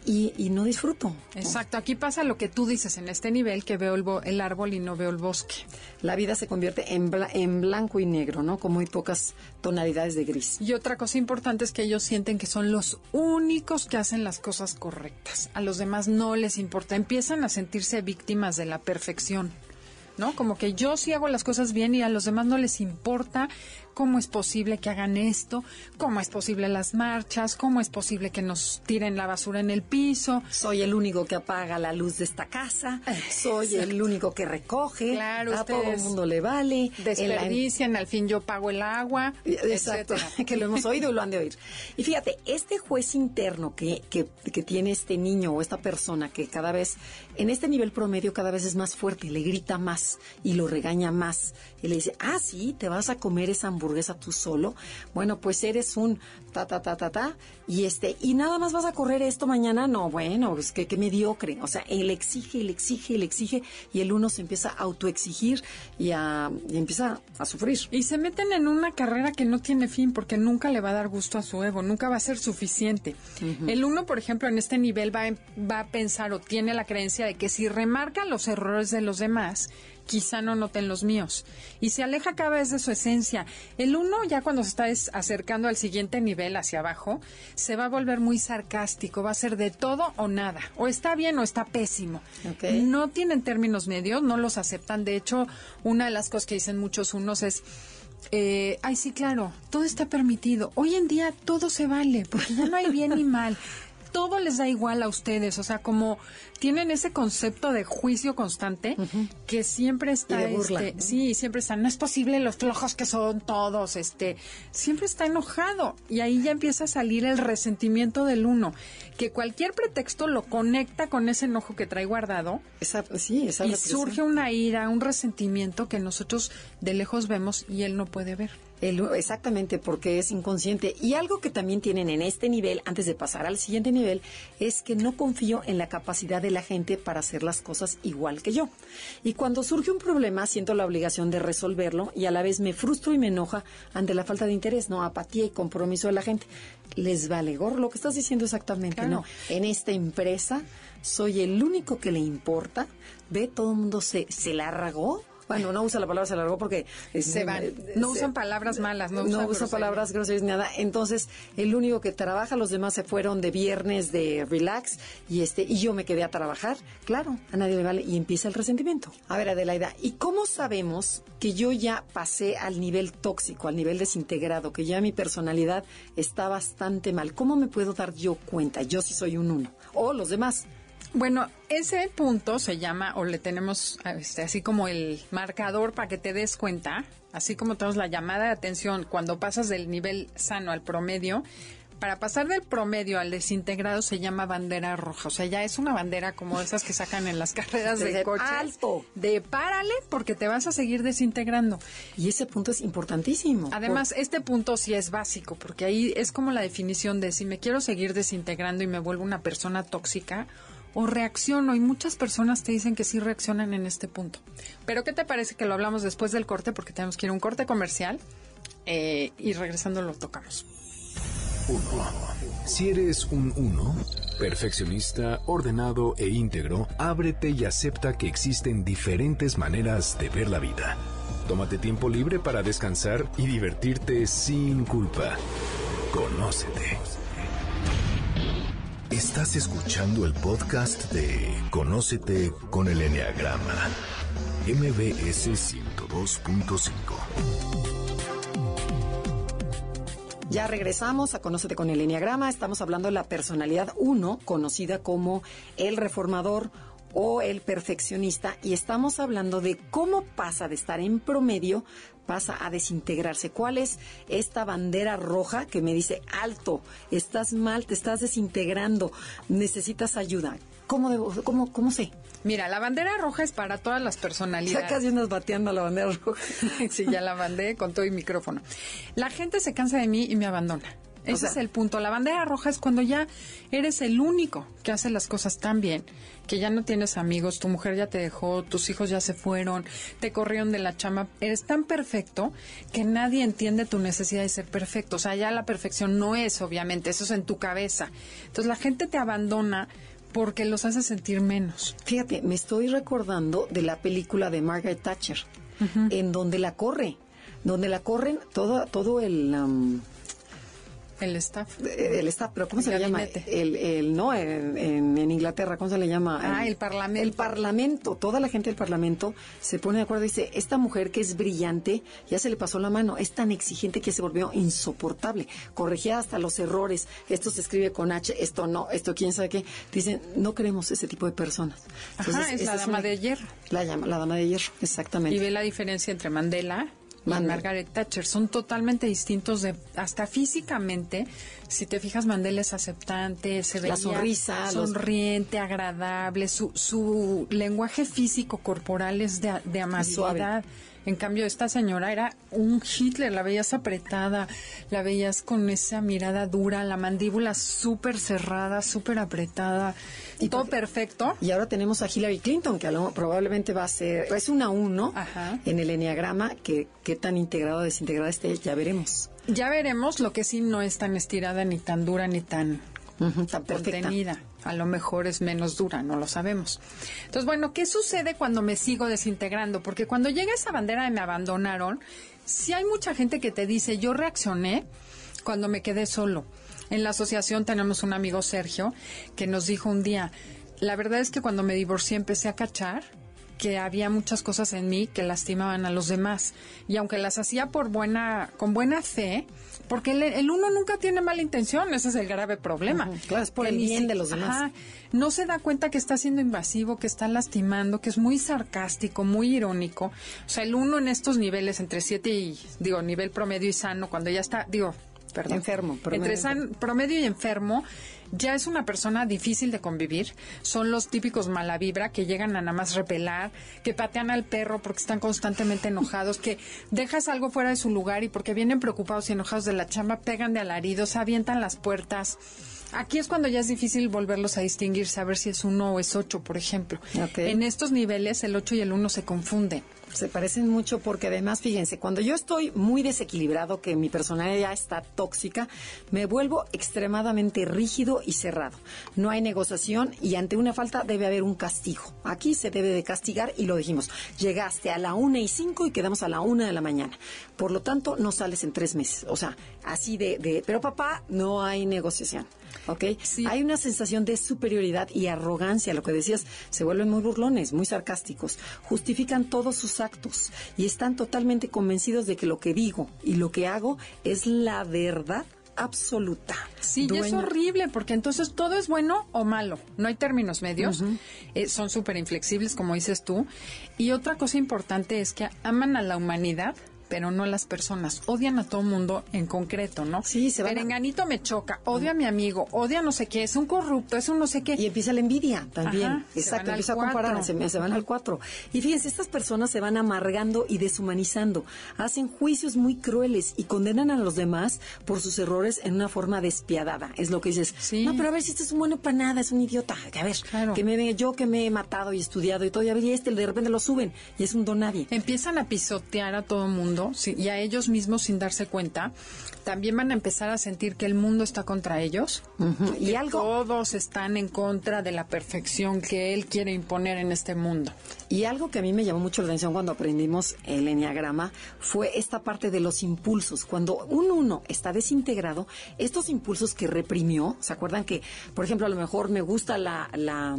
y, y no disfruto. Exacto, aquí pasa lo que tú dices en este nivel, que veo el, bo- el árbol y no veo el bosque. La vida se convierte en, bla- en blanco y negro, ¿no? Con muy pocas tonalidades de gris. Y otra cosa importante es que ellos sienten que son los únicos que hacen las cosas correctas. A los demás no les importa. Empiezan a sentirse víctimas de la perfección. ¿No? Como que yo sí hago las cosas bien y a los demás no les importa cómo es posible que hagan esto, cómo es posible las marchas, cómo es posible que nos tiren la basura en el piso. Soy el único que apaga la luz de esta casa, soy el único que recoge, Claro, a todo el mundo le vale. en la- Desperdician, al fin yo pago el agua. Exacto, etcétera. que lo hemos oído y lo han de oír. Y fíjate, este juez interno que, que, que tiene este niño o esta persona que cada vez, en este nivel promedio, cada vez es más fuerte, le grita más y lo regaña más. Y le dice, ah, sí, te vas a comer esa hamburguesa tú solo. Bueno, pues eres un ta, ta, ta, ta, ta. Y este, y nada más vas a correr esto mañana. No, bueno, es que, que mediocre. O sea, él exige, él exige, él exige. Y el uno se empieza a autoexigir y, a, y empieza a sufrir. Y se meten en una carrera que no tiene fin porque nunca le va a dar gusto a su ego, nunca va a ser suficiente. El uno, por ejemplo, en este nivel va, va a pensar o tiene la creencia de que si remarca los errores de los demás, quizá no noten los míos. Y se aleja cada vez de su esencia. El uno, ya cuando se está es- acercando al siguiente nivel hacia abajo, se va a volver muy sarcástico, va a ser de todo o nada. O está bien o está pésimo. No tienen términos medios, no los aceptan. De hecho, una de las cosas que dicen muchos unos es, eh, ay, sí, claro, todo está permitido. Hoy en día todo se vale, porque ya no hay bien ni mal. todo les da igual a ustedes, o sea, como tienen ese concepto de juicio constante que siempre está, Y de burla, este, ¿no? sí, siempre está, no es posible los flojos que son todos, este, siempre está enojado y ahí ya empieza a salir el resentimiento del uno, que cualquier pretexto lo conecta con ese enojo que trae guardado Esa, sí, esa y represión. surge una ira, un resentimiento que nosotros de lejos vemos y él no puede ver. El- exactamente, porque es inconsciente. Y algo que también tienen en este nivel, antes de pasar al siguiente nivel, es que no confío en la capacidad de la gente para hacer las cosas igual que yo. Y cuando surge un problema, siento la obligación de resolverlo y a la vez me frustro y me enoja ante la falta de interés, no apatía y compromiso de la gente. Les vale gorro lo que estás diciendo exactamente, Claro. ¿no? En esta empresa soy el único que le importa. Ve, todo el mundo se, se largó. Bueno, no usa la palabra se largó porque... es- Se van. No usan palabras malas, no usan usa palabras groserías ni nada. Entonces, el único que trabaja, los demás se fueron de viernes de relax y este y yo me quedé a trabajar. Claro, a nadie le vale y empieza el resentimiento. A ver, Adelaida, ¿y cómo sabemos que yo ya pasé al nivel tóxico, al nivel desintegrado, que ya mi personalidad está bastante mal? ¿Cómo me puedo dar yo cuenta? Yo sí soy un uno. O los demás. Bueno, ese punto se llama, o le tenemos este, así como el marcador para que te des cuenta, así como tenemos la llamada de atención cuando pasas del nivel sano al promedio. Para pasar del promedio al desintegrado se llama bandera roja. O sea, ya es una bandera como esas que sacan en las carreras De de coches. alto. De párale porque te vas a seguir desintegrando. Y ese punto es importantísimo. Además, este punto sí es básico, porque ahí es como la definición de si me quiero seguir desintegrando y me vuelvo una persona tóxica o reacciono. Y muchas personas te dicen que sí reaccionan en este punto. Pero ¿qué te parece que lo hablamos después del corte? Porque tenemos que ir a un corte comercial eh, y regresando lo tocamos. Si eres un uno, perfeccionista, ordenado e íntegro, ábrete y acepta que existen diferentes maneras de ver la vida. Tómate tiempo libre para descansar y divertirte sin culpa. Conócete. Estás escuchando el podcast de Conócete con el Enneagrama. MBS 102.5. Ya regresamos a Conócete con el Enneagrama. Estamos hablando de la personalidad 1, conocida como el reformador o el perfeccionista, y estamos hablando de cómo pasa de estar en promedio, pasa a desintegrarse. ¿Cuál es esta bandera roja que me dice, alto, estás mal, te estás desintegrando, necesitas ayuda? ¿Cómo, debo, cómo, cómo sé? Mira, la bandera roja es para todas las Ya personalidades. casi andas bateando la bandera roja. sí, ya la bandé con todo y micrófono. La gente se cansa de mí y me abandona. Ese sea- es el punto. La bandera roja es cuando ya eres el único que hace las cosas tan bien, que ya no tienes amigos, tu mujer ya te dejó, tus hijos ya se fueron, te corrieron de la chama. Eres tan perfecto que nadie entiende tu necesidad de ser perfecto. O sea, ya la perfección no es, obviamente, eso es en tu cabeza. Entonces la gente te abandona porque los hace sentir menos. Fíjate, me estoy recordando de la película de Margaret Thatcher, en donde la corre, donde la corren todo, todo el, um, El staff. el staff, pero ¿cómo El se le llama? El, el no, en, en- en Inglaterra, ¿cómo se le llama? Ah, el parlamento. El parlamento, toda la gente del parlamento se pone de acuerdo y dice, esta mujer que es brillante, ya se le pasó la mano, es tan exigente que se volvió insoportable, corregía hasta los errores, esto se escribe con H, esto no, esto quién sabe qué. Dicen, no queremos ese tipo de personas. Ajá, es la dama una- de hierro. La, llama, la dama de hierro, exactamente. Y ve la diferencia entre Mandela Margaret Thatcher. Son totalmente distintos de hasta físicamente. Si te fijas, Mandela es aceptante, se los- sonriente, agradable. Su, su lenguaje físico corporal es de, de amabilidad. En cambio, esta señora era un Hitler, la veías apretada, la veías con esa mirada dura, la mandíbula súper cerrada, súper apretada, y todo perfecto. Y ahora tenemos a Hillary Clinton, que a lo- probablemente va a ser, es una uno Ajá. en el enneagrama, que qué tan integrado o desintegrado esté, ya veremos. Ya veremos lo que sí no es tan estirada, ni tan dura, ni tan perfecta. A lo mejor es menos dura, no lo sabemos. Entonces, bueno, ¿qué sucede cuando me sigo desintegrando? Porque cuando llega esa bandera de me abandonaron, sí hay mucha gente que te dice, yo reaccioné cuando me quedé solo. En la asociación tenemos un amigo Sergio que nos dijo un día, la verdad es que cuando me divorcié empecé a cachar que había muchas cosas en mí que lastimaban a los demás. Y aunque las hacía por buena, con buena fe, porque el, uno nunca tiene mala intención, ese es el grave problema. Claro, es por el bien de los demás. no se da cuenta que está siendo invasivo, que está lastimando, que es muy sarcástico, muy irónico. O sea, el uno en estos niveles, entre siete y, digo, nivel promedio y sano, cuando ya está, digo, perdón. Enfermo. Entre promedio y enfermo, ya es una persona difícil de convivir. Son los típicos mala vibra que llegan a nada más repelar, que patean al perro porque están constantemente enojados, que dejas algo fuera de su lugar y porque vienen preocupados y enojados de la chamba, pegan de alaridos, avientan las puertas. Aquí es cuando ya es difícil volverlos a distinguir, saber si es uno o es ocho, por ejemplo. En estos niveles el ocho y el uno se confunden. Se parecen mucho porque además, fíjense, cuando yo estoy muy desequilibrado, que mi personalidad está tóxica, me vuelvo extremadamente rígido y cerrado. No hay negociación y ante una falta debe haber un castigo. Aquí se debe de castigar y lo dijimos. Llegaste a la una y cinco y quedamos a la una de la mañana. Por lo tanto, no sales en tres meses. O sea, así de, de pero papá, no hay negociación. ¿Ok? Hay una sensación de superioridad y arrogancia, lo que decías, se vuelven muy burlones, muy sarcásticos, justifican todos sus actos y están totalmente convencidos de que lo que digo y lo que hago es la verdad absoluta. Sí, y es horrible porque entonces todo es bueno o malo, no hay términos medios, eh, son súper inflexibles como dices tú. Y otra cosa importante es que aman a la humanidad pero no las personas. Odian a todo mundo en concreto, ¿no? Sí, se van Perenganito me choca, odia a mi amigo, odia no sé qué, es un corrupto, es un no sé qué. Y empieza la envidia también. Exacto, empieza a comparar, se, se, van al cuatro. Y fíjense, estas personas se van amargando y deshumanizando, hacen juicios muy crueles y condenan a los demás por sus errores en una forma despiadada. Es lo que dices. Sí. No, pero a ver si este es un bueno para nada, es un idiota. A ver, que me yo que me he matado y estudiado y todo, y a ver, y este de repente lo suben y es un don nadie. Empiezan a pisotear a todo el mundo y a ellos mismos sin darse cuenta, también van a empezar a sentir que el mundo está contra ellos y algo todos están en contra de la perfección que él quiere imponer en este mundo. Y algo que a mí me llamó mucho la atención cuando aprendimos el enneagrama fue esta parte de los impulsos. Cuando un uno está desintegrado, estos impulsos que reprimió, ¿se acuerdan que, por ejemplo, a lo mejor me gusta la, la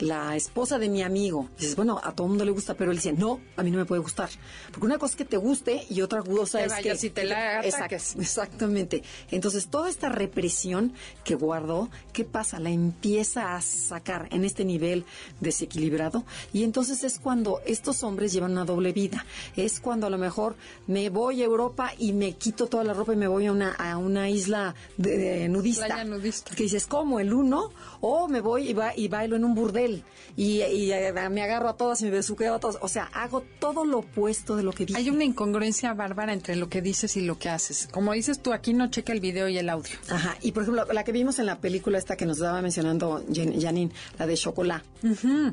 la esposa de mi amigo. dices, bueno, a todo mundo le gusta, pero él dice, no, a mí no me puede gustar. Porque una cosa es que te guste y otra cosa es que... Si te la exactamente. Entonces, toda esta represión que guardó, ¿qué pasa? La empieza a sacar en este nivel desequilibrado. Y entonces es cuando estos hombres llevan una doble vida. Es cuando a lo mejor me voy a Europa y me quito toda la ropa y me voy a una, a una isla de, nudista. nudista. Que dices, ¿cómo? ¿El uno? O me voy y, va, y bailo en un burdel y, eh, me agarro a todas y me besuqueo a todas. O sea, hago todo lo opuesto de lo que digo. Hay una incongruencia bárbara entre lo que dices y lo que haces. Como dices tú, aquí no checa el video y el audio. Ajá. Y por ejemplo, la que vimos en la película esta que nos estaba mencionando Janine, la de Chocolat,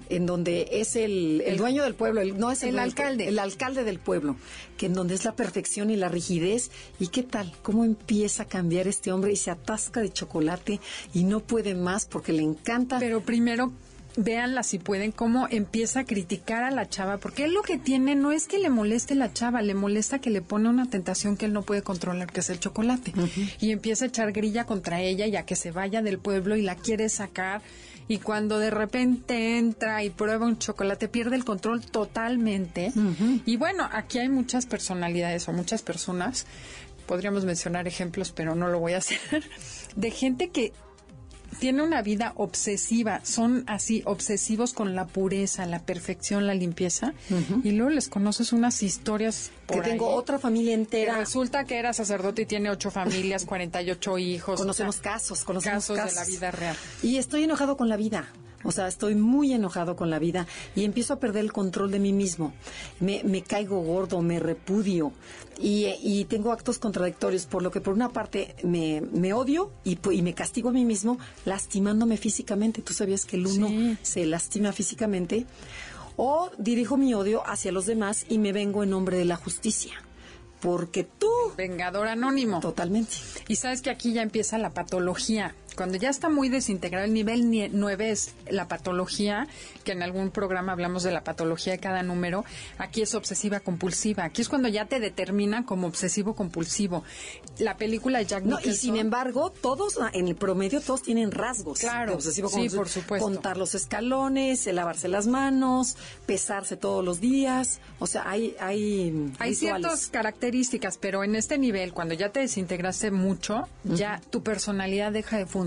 en donde es el, dueño del pueblo, no es el, alcalde. El alcalde del pueblo, que en donde es la perfección y la rigidez. ¿Y qué tal? ¿Cómo empieza a cambiar este hombre y se atasca de chocolate y no puede más porque le encanta? Pero primero véanla si pueden, cómo empieza a criticar a la chava, porque él lo que tiene no es que le moleste la chava, le molesta que le pone una tentación que él no puede controlar, que es el chocolate. Y empieza a echar grilla contra ella ya que se vaya del pueblo y la quiere sacar. Y cuando de repente entra y prueba un chocolate, pierde el control totalmente. Y bueno, aquí hay muchas personalidades o muchas personas, podríamos mencionar ejemplos, pero no lo voy a hacer, de gente que tiene una vida obsesiva, son así obsesivos con la pureza, la perfección, la limpieza, y luego les conoces unas historias que tengo otra familia entera. resulta que era sacerdote y tiene ocho familias, 48 hijos. Conocemos casos, conocemos casos, de la vida real. Y estoy enojado con la vida. O sea, estoy muy enojado con la vida y empiezo a perder el control de mí mismo. Me, caigo gordo, me repudio y, tengo actos contradictorios, por lo que por una parte me, odio y, me castigo a mí mismo lastimándome físicamente. ¿Tú sabías que el uno se lastima físicamente? O dirijo mi odio hacia los demás y me vengo en nombre de la justicia porque tú... Vengador anónimo. Totalmente. Y sabes que aquí ya empieza la patología. Cuando ya está muy desintegrado, el nivel 9 es la patología, que en algún programa hablamos de la patología de cada número. Aquí es obsesiva compulsiva. Aquí es cuando ya te determinan como obsesivo compulsivo. La película de Jack no, Y sin embargo, todos, en el promedio, todos tienen rasgos. Claro, obsesivo sí, por supuesto. Contar los escalones, lavarse las manos, pesarse todos los días. O sea, hay... Hay, hay ciertas características, pero en este nivel, cuando ya te desintegraste mucho, ya tu personalidad deja de funcionar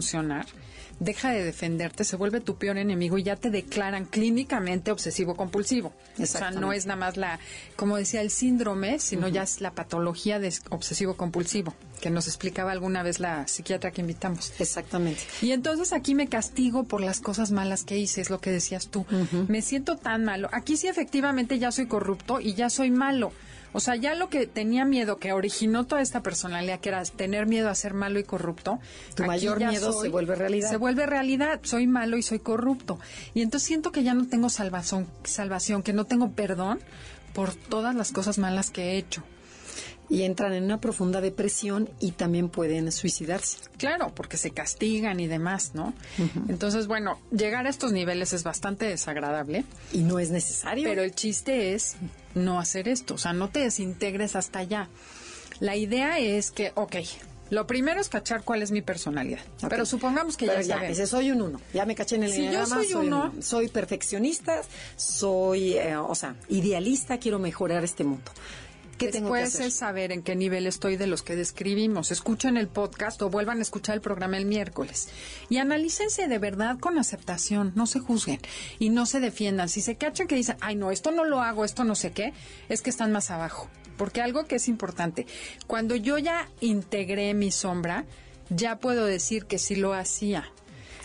deja de defenderte, se vuelve tu peor enemigo y ya te declaran clínicamente obsesivo compulsivo. O sea, no es nada más la, como decía, el síndrome, sino ya es la patología de obsesivo compulsivo, que nos explicaba alguna vez la psiquiatra que invitamos. Exactamente. Y entonces aquí me castigo por las cosas malas que hice, es lo que decías tú. Me siento tan malo. Aquí sí efectivamente ya soy corrupto y ya soy malo o sea, ya lo que tenía miedo, que originó toda esta personalidad, que era tener miedo a ser malo y corrupto. Tu mayor miedo se vuelve realidad. Se vuelve realidad. Soy malo y soy corrupto. Y entonces siento que ya no tengo salvación, salvación que no tengo perdón por todas las cosas malas que he hecho y entran en una profunda depresión y también pueden suicidarse. Claro, porque se castigan y demás, ¿no? Entonces, bueno, llegar a estos niveles es bastante desagradable. Y no es necesario. Pero el chiste es no hacer esto, o sea, no te desintegres hasta allá. La idea es que, ok, lo primero es cachar cuál es mi personalidad. Pero supongamos que ya, ya ese soy un uno. Ya me caché en el si yo soy, uno, soy perfeccionista, soy, eh, o sea, idealista, quiero mejorar este mundo. ¿Qué Después tengo es saber en qué nivel estoy de los que describimos. Escuchen el podcast o vuelvan a escuchar el programa el miércoles. Y analícense de verdad con aceptación. No se juzguen y no se defiendan. Si se cachan que dicen, ay, no, esto no lo hago, esto no sé qué, es que están más abajo. Porque algo que es importante, cuando yo ya integré mi sombra, ya puedo decir que sí lo hacía.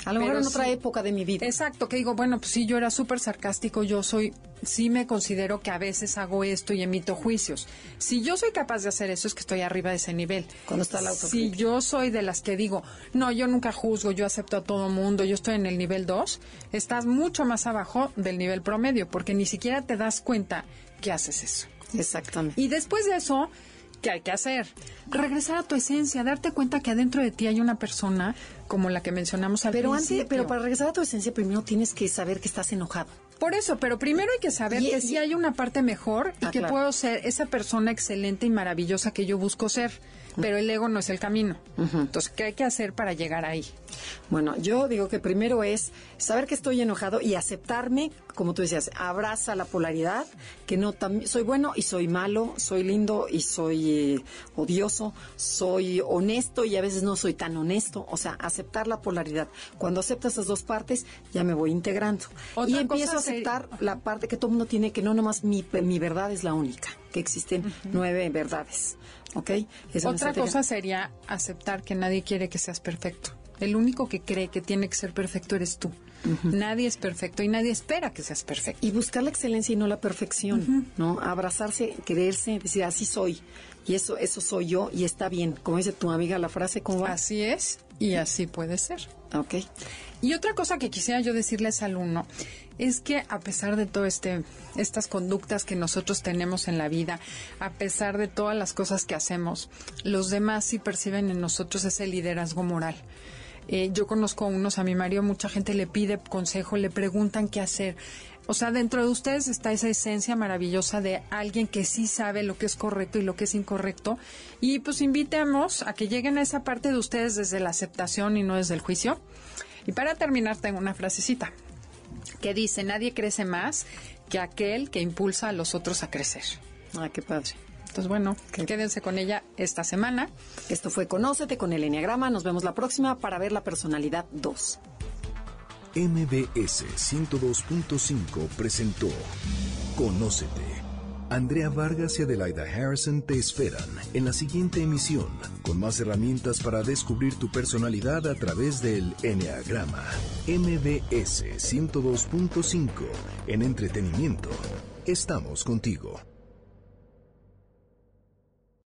A lo mejor en otra época de mi vida. Exacto, que digo, bueno, pues sí, yo era súper sarcástico, yo soy, sí me considero que a veces hago esto y emito juicios. Si yo soy capaz de hacer eso, es que estoy arriba de ese nivel. Cuando está la Si yo soy de las que digo, no, yo nunca juzgo, yo acepto a todo mundo, yo estoy en el nivel 2, estás mucho más abajo del nivel promedio, porque ni siquiera te das cuenta que haces eso. Exactamente. Y después de eso, ¿qué hay que hacer? Regresar a tu esencia, darte cuenta que adentro de ti hay una persona como la que mencionamos al pero principio. pero para regresar a tu esencia primero tienes que saber que estás enojado. Por eso, pero primero hay que saber que sí hay una parte mejor y ah, que puedo ser esa persona excelente y maravillosa que yo busco ser pero el ego no es el camino. Entonces, ¿qué hay que hacer para llegar ahí? Bueno, yo digo que primero es saber que estoy enojado y aceptarme, como tú decías, abraza la polaridad, que no soy bueno y soy malo, soy lindo y soy eh, odioso, soy honesto y a veces no soy tan honesto, o sea, aceptar la polaridad. Cuando acepto esas dos partes, ya me voy integrando. y empiezo a aceptar la parte que todo mundo tiene, que no nomás mi, mi verdad es la única, que existen nueve verdades. ¿Ok? Otra cosa sería aceptar que nadie quiere que seas perfecto. El único que cree que tiene que ser perfecto eres tú. Nadie es perfecto y nadie espera que seas perfecto. Y buscar la excelencia y no la perfección, ¿no? Abrazarse, quererse, decir así soy y eso eso soy yo y está bien. Como dice tu amiga la frase, ¿cómo va? Así es y así puede ser. Ok. Y otra cosa que quisiera yo decirles al uno es que a pesar de todo este estas conductas que nosotros tenemos en la vida, a pesar de todas las cosas que hacemos, los demás sí perciben en nosotros ese liderazgo moral. Eh, yo conozco a unos, a mi marido, mucha gente le pide consejo, le preguntan qué hacer. O sea, dentro de ustedes está esa esencia maravillosa de alguien que sí sabe lo que es correcto y lo que es incorrecto. Y pues invitemos a que lleguen a esa parte de ustedes desde la aceptación y no desde el juicio. Y para terminar, tengo una frasecita que dice, nadie crece más que aquel que impulsa a los otros a crecer. Ah, qué padre. Entonces, bueno, quédense con ella esta semana. Esto fue Conócete con el Enneagrama. Nos vemos la próxima para ver la personalidad 2. MBS 102.5 presentó Conócete. Andrea Vargas y Adelaida Harrison te esperan en la siguiente emisión con más herramientas para descubrir tu personalidad a través del Enneagrama. MBS 102.5 en entretenimiento. Estamos contigo.